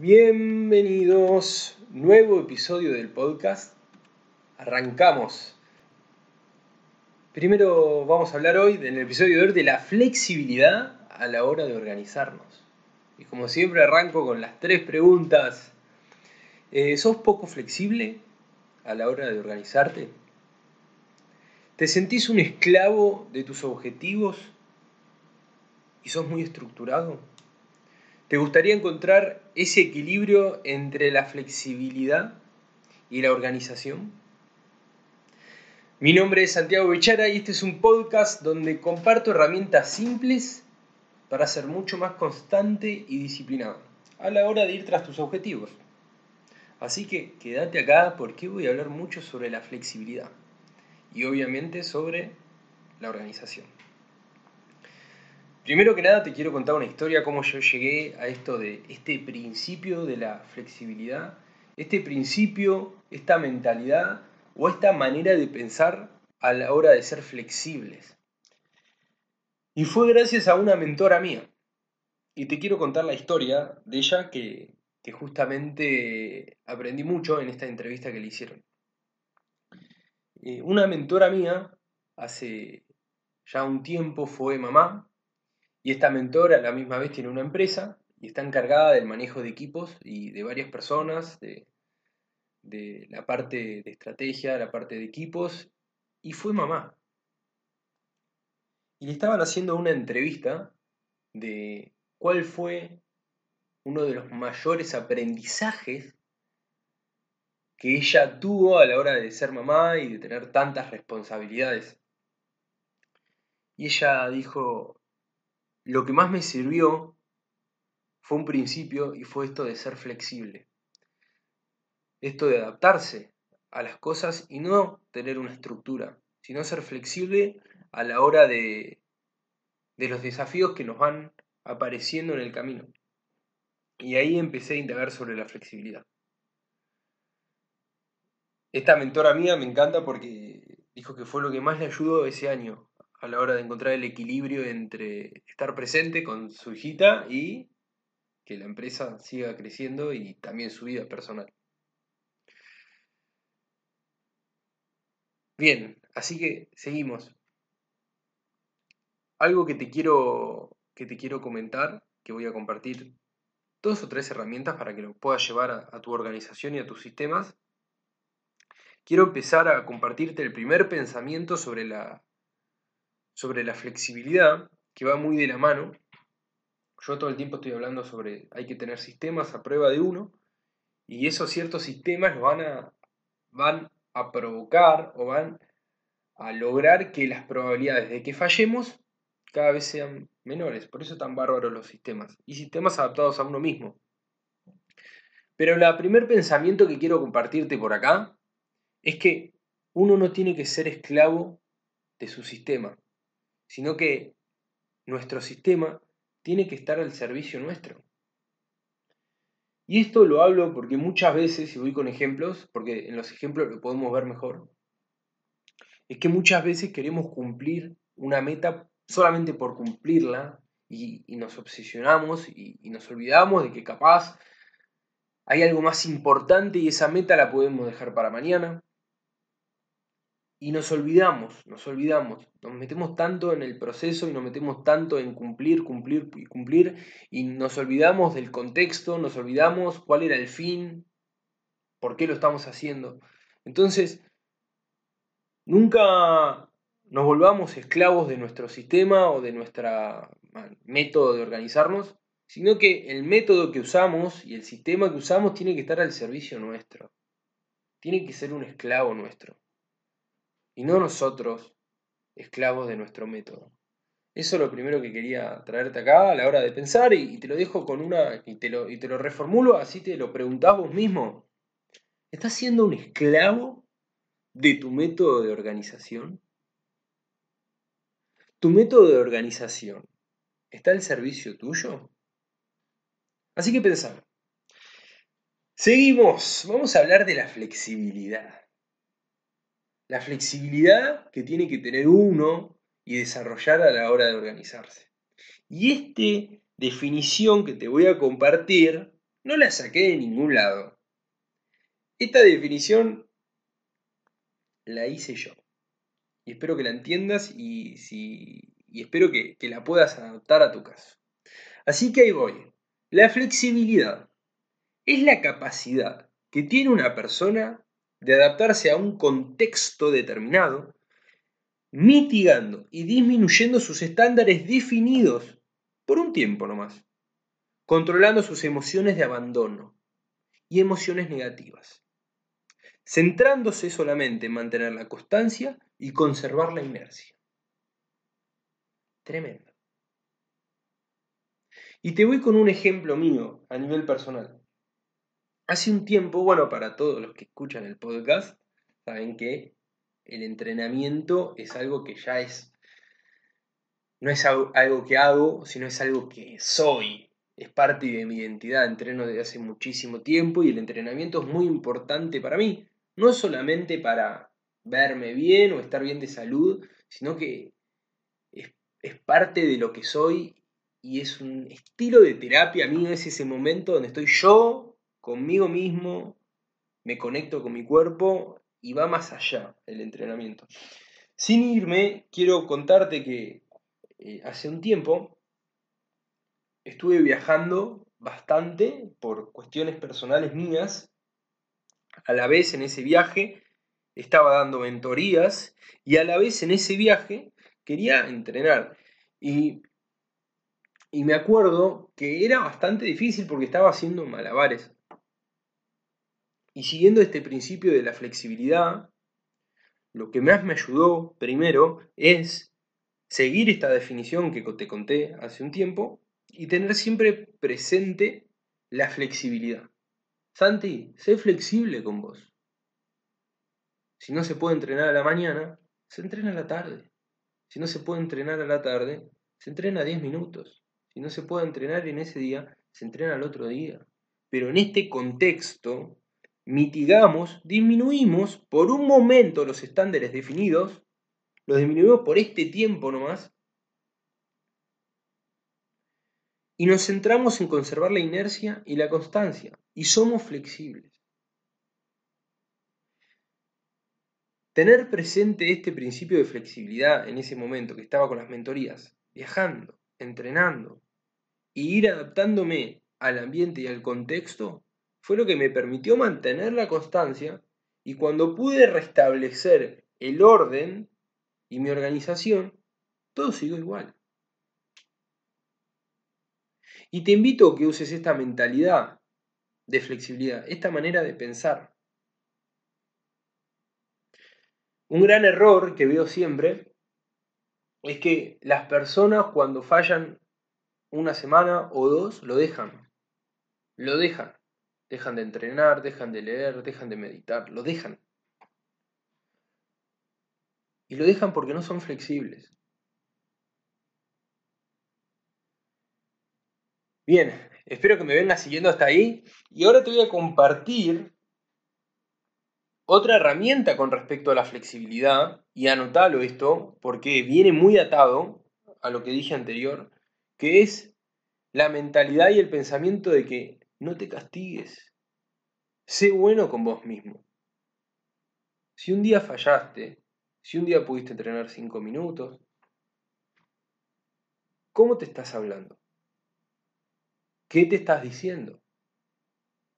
Bienvenidos, nuevo episodio del podcast. Arrancamos. Primero vamos a hablar hoy, en el episodio de hoy, de la flexibilidad a la hora de organizarnos. Y como siempre arranco con las tres preguntas. Eh, ¿Sos poco flexible a la hora de organizarte? ¿Te sentís un esclavo de tus objetivos y sos muy estructurado? ¿Te gustaría encontrar ese equilibrio entre la flexibilidad y la organización? Mi nombre es Santiago Bechara y este es un podcast donde comparto herramientas simples para ser mucho más constante y disciplinado a la hora de ir tras tus objetivos. Así que quédate acá porque voy a hablar mucho sobre la flexibilidad y obviamente sobre la organización. Primero que nada te quiero contar una historia, cómo yo llegué a esto de este principio de la flexibilidad, este principio, esta mentalidad o esta manera de pensar a la hora de ser flexibles. Y fue gracias a una mentora mía. Y te quiero contar la historia de ella que, justamente aprendí mucho en esta entrevista que le hicieron. Eh, una mentora mía hace ya un tiempo fue mamá y esta mentora a la misma vez tiene una empresa y está encargada del manejo de equipos y de varias personas, de, la parte de estrategia, la parte de equipos, y fue mamá. Y le estaban haciendo una entrevista de cuál fue uno de los mayores aprendizajes que ella tuvo a la hora de ser mamá y de tener tantas responsabilidades. Y ella dijo, lo que más me sirvió fue un principio y fue esto de ser flexible. Esto de adaptarse a las cosas y no tener una estructura, sino ser flexible a la hora de, de los desafíos que nos van apareciendo en el camino. Y ahí empecé a indagar sobre la flexibilidad. Esta mentora mía me encanta porque dijo que fue lo que más le ayudó ese año a la hora de encontrar el equilibrio entre estar presente con su hijita y que la empresa siga creciendo y también su vida personal. Bien, así que seguimos. Algo que te quiero que te quiero comentar, que voy a compartir dos o tres herramientas para que lo puedas llevar a, a tu organización y a tus sistemas. Quiero empezar a compartirte el primer pensamiento sobre la sobre la flexibilidad, que va muy de la mano. Yo todo el tiempo estoy hablando sobre hay que tener sistemas a prueba de uno, y esos ciertos sistemas van a, van a provocar o van a lograr que las probabilidades de que fallemos cada vez sean menores. Por eso tan bárbaros los sistemas. Y sistemas adaptados a uno mismo. Pero el primer pensamiento que quiero compartirte por acá es que uno no tiene que ser esclavo de su sistema sino que nuestro sistema tiene que estar al servicio nuestro. Y esto lo hablo porque muchas veces, y voy con ejemplos, porque en los ejemplos lo podemos ver mejor, es que muchas veces queremos cumplir una meta solamente por cumplirla y, nos obsesionamos y, y nos olvidamos de que capaz hay algo más importante y esa meta la podemos dejar para mañana, y nos olvidamos, nos olvidamos, nos metemos tanto en el proceso y nos metemos tanto en cumplir, cumplir y cumplir y nos olvidamos del contexto, nos olvidamos cuál era el fin, por qué lo estamos haciendo. Entonces, nunca nos volvamos esclavos de nuestro sistema o de nuestro método de organizarnos, sino que el método que usamos y el sistema que usamos tiene que estar al servicio nuestro. Tiene que ser un esclavo nuestro y no nosotros esclavos de nuestro método. Eso es lo primero que quería traerte acá a la hora de pensar y, te lo dejo con una y te lo, y te lo reformulo, así te lo preguntás vos mismo. ¿Estás siendo un esclavo de tu método de organización? ¿Tu método de organización está al servicio tuyo? Así que pensar. Seguimos, vamos a hablar de la flexibilidad la flexibilidad que tiene que tener uno y desarrollar a la hora de organizarse. Y esta definición que te voy a compartir No la saqué de ningún lado. Esta definición la hice yo. Y espero que la entiendas y, y espero que la puedas adaptar a tu caso. Así que ahí voy. La flexibilidad es la capacidad que tiene una persona de adaptarse a un contexto determinado, mitigando y disminuyendo sus estándares definidos por un tiempo nomás, controlando sus emociones de abandono y emociones negativas, centrándose solamente en mantener la constancia y conservar la inercia. Tremendo. Y te voy con un ejemplo mío a nivel personal. Hace un tiempo, bueno, para todos los que escuchan el podcast, saben que el entrenamiento es algo que ya es, no es algo que hago, sino es algo que soy, es parte de mi identidad, entreno desde hace muchísimo tiempo y el entrenamiento es muy importante para mí, no solamente para verme bien o estar bien de salud, sino que es, parte de lo que soy y es un estilo de terapia mío, es ese momento donde estoy yo conmigo mismo, me conecto con mi cuerpo y va más allá el entrenamiento. Sin irme, quiero contarte que eh, hace un tiempo estuve viajando bastante por cuestiones personales mías. A la vez en ese viaje estaba dando mentorías y a la vez en ese viaje quería entrenar. Y y me acuerdo que era bastante difícil porque estaba haciendo malabares. Y siguiendo este principio de la flexibilidad, lo que más me ayudó primero es seguir esta definición que te conté hace un tiempo y tener siempre presente la flexibilidad. Santi, sé flexible con vos. Si no se puede entrenar a la mañana, se entrena a la tarde. Si no se puede entrenar a la tarde, se entrena 10 minutos. Si no se puede entrenar en ese día, se entrena el otro día. Pero en este contexto, mitigamos, disminuimos por un momento los estándares definidos, los disminuimos por este tiempo nomás, y nos centramos en conservar la inercia y la constancia, y somos flexibles. Tener presente este principio de flexibilidad en ese momento que estaba con las mentorías, viajando, entrenando y ir adaptándome al ambiente y al contexto fue lo que me permitió mantener la constancia y cuando pude restablecer el orden y mi organización, todo siguió igual. Y te invito a que uses esta mentalidad de flexibilidad, esta manera de pensar. Un gran error que veo siempre es que las personas cuando fallan una semana o dos lo dejan. Lo dejan. Dejan de entrenar, dejan de leer, dejan de meditar, lo dejan. Y lo dejan porque no son flexibles. Bien, espero que me vengas siguiendo hasta ahí. Y ahora te voy a compartir otra herramienta con respecto a la flexibilidad, y anotalo esto, porque viene muy atado a lo que dije anterior, que es la mentalidad y el pensamiento de que no te castigues, sé bueno con vos mismo. Si un día fallaste, si un día pudiste entrenar cinco minutos, ¿cómo te estás hablando? ¿Qué te estás diciendo?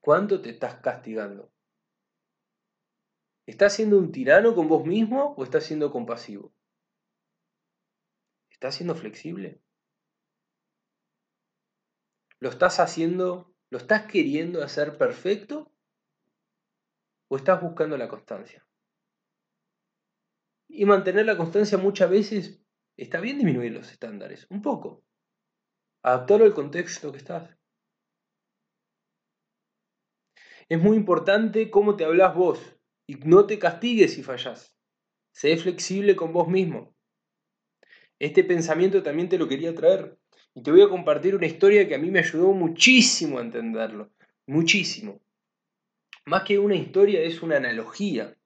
¿Cuánto te estás castigando? ¿Estás siendo un tirano con vos mismo o estás siendo compasivo? ¿Estás siendo flexible? ¿Lo estás haciendo, lo estás queriendo hacer perfecto o estás buscando la constancia? Y mantener la constancia muchas veces está bien disminuir los estándares, un poco. Adaptarlo al contexto que estás. Es muy importante cómo te hablas vos. Y no te castigues si fallas. Sé flexible con vos mismo. Este pensamiento también te lo quería traer. Y te voy a compartir una historia que a mí me ayudó muchísimo a entenderlo. Muchísimo. Más que una historia es una analogía.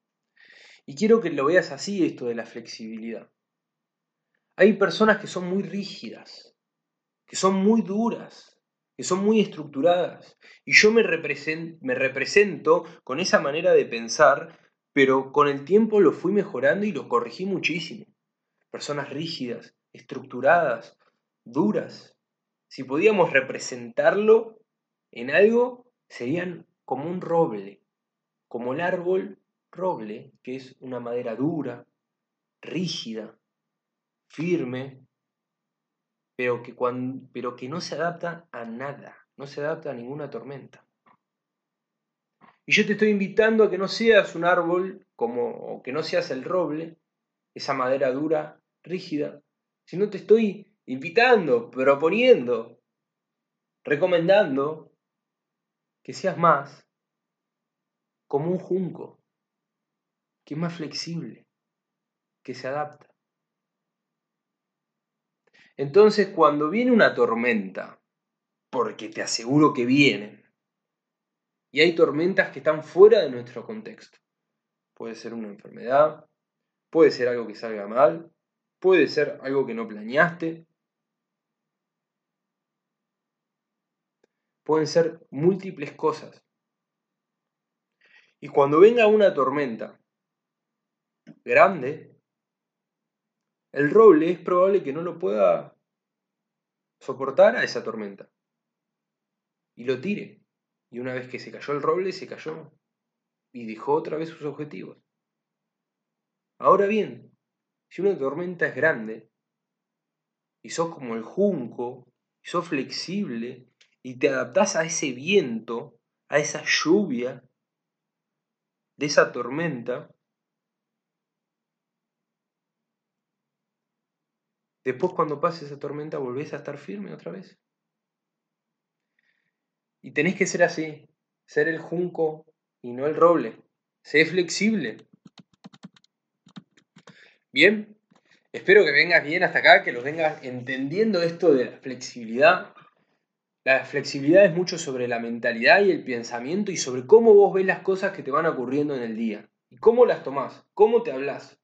Y quiero que lo veas así esto de la flexibilidad. Hay personas que son muy rígidas, que son muy duras, que son muy estructuradas. Y yo me, me represento con esa manera de pensar, pero con el tiempo lo fui mejorando y lo corregí muchísimo. Personas rígidas, estructuradas, duras. Si podíamos representarlo en algo, serían como un roble, como el árbol roble, que es una madera dura, rígida, firme, pero que, cuando, pero que no se adapta a nada, no se adapta a ninguna tormenta. Y yo te estoy invitando a que no seas un árbol como, o que no seas el roble, esa madera dura, rígida, sino te estoy invitando, proponiendo, recomendando que seas más como un junco, que es más flexible, que se adapta. Entonces, cuando viene una tormenta, porque te aseguro que vienen, y hay tormentas que están fuera de nuestro contexto, puede ser una enfermedad, puede ser algo que salga mal, puede ser algo que no planeaste, pueden ser múltiples cosas. Y cuando venga una tormenta grande, el roble es probable que no lo pueda soportar a esa tormenta. Y lo tire. Y una vez que se cayó el roble, se cayó. Y dejó otra vez sus objetivos. Ahora bien, si una tormenta es grande, y sos como el junco, y sos flexible, y te adaptás a ese viento, a esa lluvia, de esa tormenta, Después cuando pase esa tormenta volvés a estar firme otra vez. Y tenés que ser así, ser el junco y no el roble. Sé flexible. Bien, espero que vengas bien hasta acá, que lo vengas entendiendo esto de la flexibilidad. La flexibilidad es mucho sobre la mentalidad y el pensamiento y sobre cómo vos ves las cosas que te van ocurriendo en el día. Y cómo las tomás, cómo te hablas.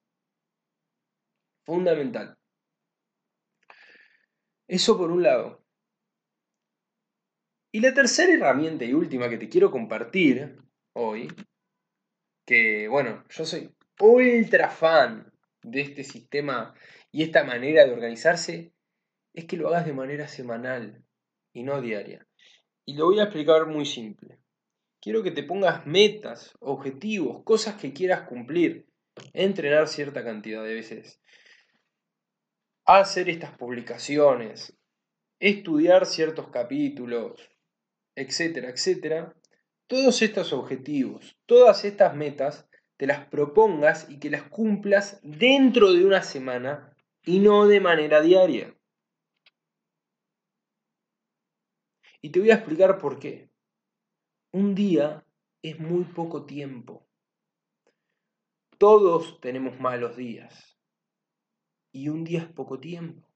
Fundamental. Eso por un lado. Y la tercera herramienta y última que te quiero compartir hoy, que bueno, yo soy ultra fan de este sistema y esta manera de organizarse, es que lo hagas de manera semanal y no diaria. Y lo voy a explicar muy simple. Quiero que te pongas metas, objetivos, cosas que quieras cumplir, entrenar cierta cantidad de veces hacer estas publicaciones, estudiar ciertos capítulos, etcétera, etcétera, todos estos objetivos, todas estas metas, te las propongas y que las cumplas dentro de una semana y no de manera diaria. Y te voy a explicar por qué. Un día es muy poco tiempo. Todos tenemos malos días y un día es poco tiempo.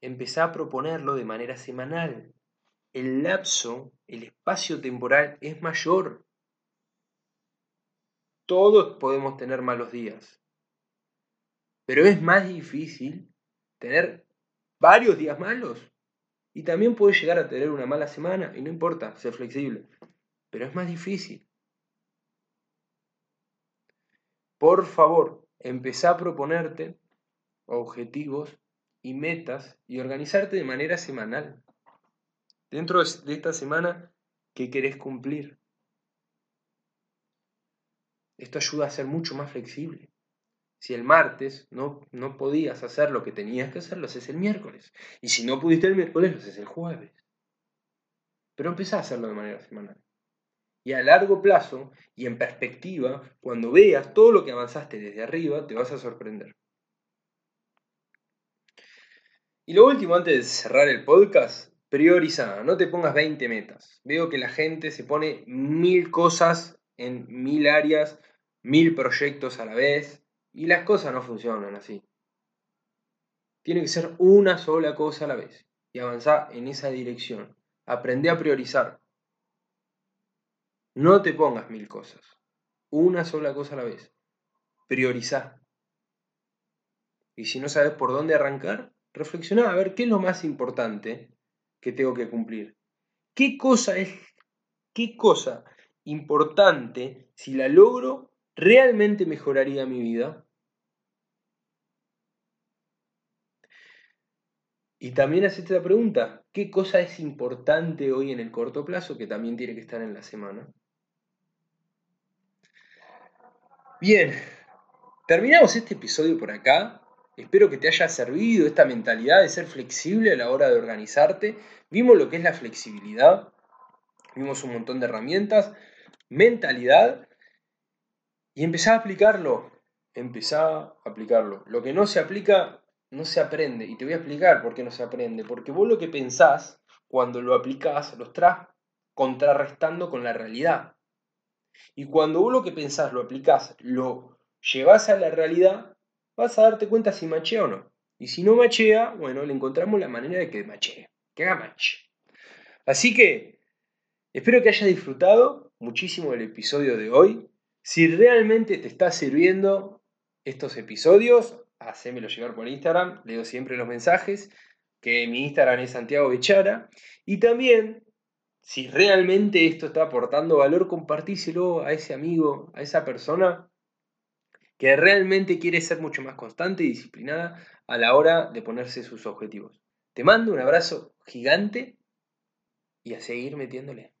Empezá a proponerlo de manera semanal. El lapso, el espacio temporal es mayor. Todos podemos tener malos días, pero es más difícil tener varios días malos. Y también puedes llegar a tener una mala semana, y no importa, ser flexible, pero es más difícil. Por favor, empezá a proponerte objetivos y metas y organizarte de manera semanal. Dentro de esta semana, ¿qué querés cumplir? Esto ayuda a ser mucho más flexible. Si el martes no, no podías hacer lo que tenías que hacer, lo haces el miércoles. Y si no pudiste el miércoles, lo haces el jueves. Pero empezá a hacerlo de manera semanal. Y a largo plazo y en perspectiva, cuando veas todo lo que avanzaste desde arriba, te vas a sorprender. Y lo último, antes de cerrar el podcast, prioriza, no te pongas 20 metas. Veo que la gente se pone mil cosas en mil áreas, mil proyectos a la vez, y las cosas no funcionan así. Tiene que ser una sola cosa a la vez y avanzar en esa dirección. Aprende a priorizar. No te pongas mil cosas. Una sola cosa a la vez. Prioriza. Y si no sabes por dónde arrancar, reflexionar a ver qué es lo más importante que tengo que cumplir. ¿Qué cosa es, qué cosa importante, si la logro, realmente mejoraría mi vida? Y también hacerte la pregunta, ¿qué cosa es importante hoy en el corto plazo que también tiene que estar en la semana? Bien, terminamos este episodio por acá. Espero que te haya servido esta mentalidad de ser flexible a la hora de organizarte. Vimos lo que es la flexibilidad, vimos un montón de herramientas, mentalidad y empezá a aplicarlo. Empezá a aplicarlo. Lo que no se aplica no se aprende. Y te voy a explicar por qué no se aprende. Porque vos lo que pensás, cuando lo aplicás, lo estás contrarrestando con la realidad. Y cuando vos lo que pensás, lo aplicás, lo llevas a la realidad, vas a darte cuenta si machea o no. Y si no machea, bueno, le encontramos la manera de que machee, que haga match. Así que espero que hayas disfrutado muchísimo del episodio de hoy. Si realmente te está sirviendo estos episodios, hacémelo llegar por Instagram, leo siempre los mensajes, que mi Instagram es Santiago Bechara. Y también, si realmente esto está aportando valor, compartíselo a ese amigo, a esa persona que realmente quiere ser mucho más constante y disciplinada a la hora de ponerse sus objetivos. Te mando un abrazo gigante y a seguir metiéndole.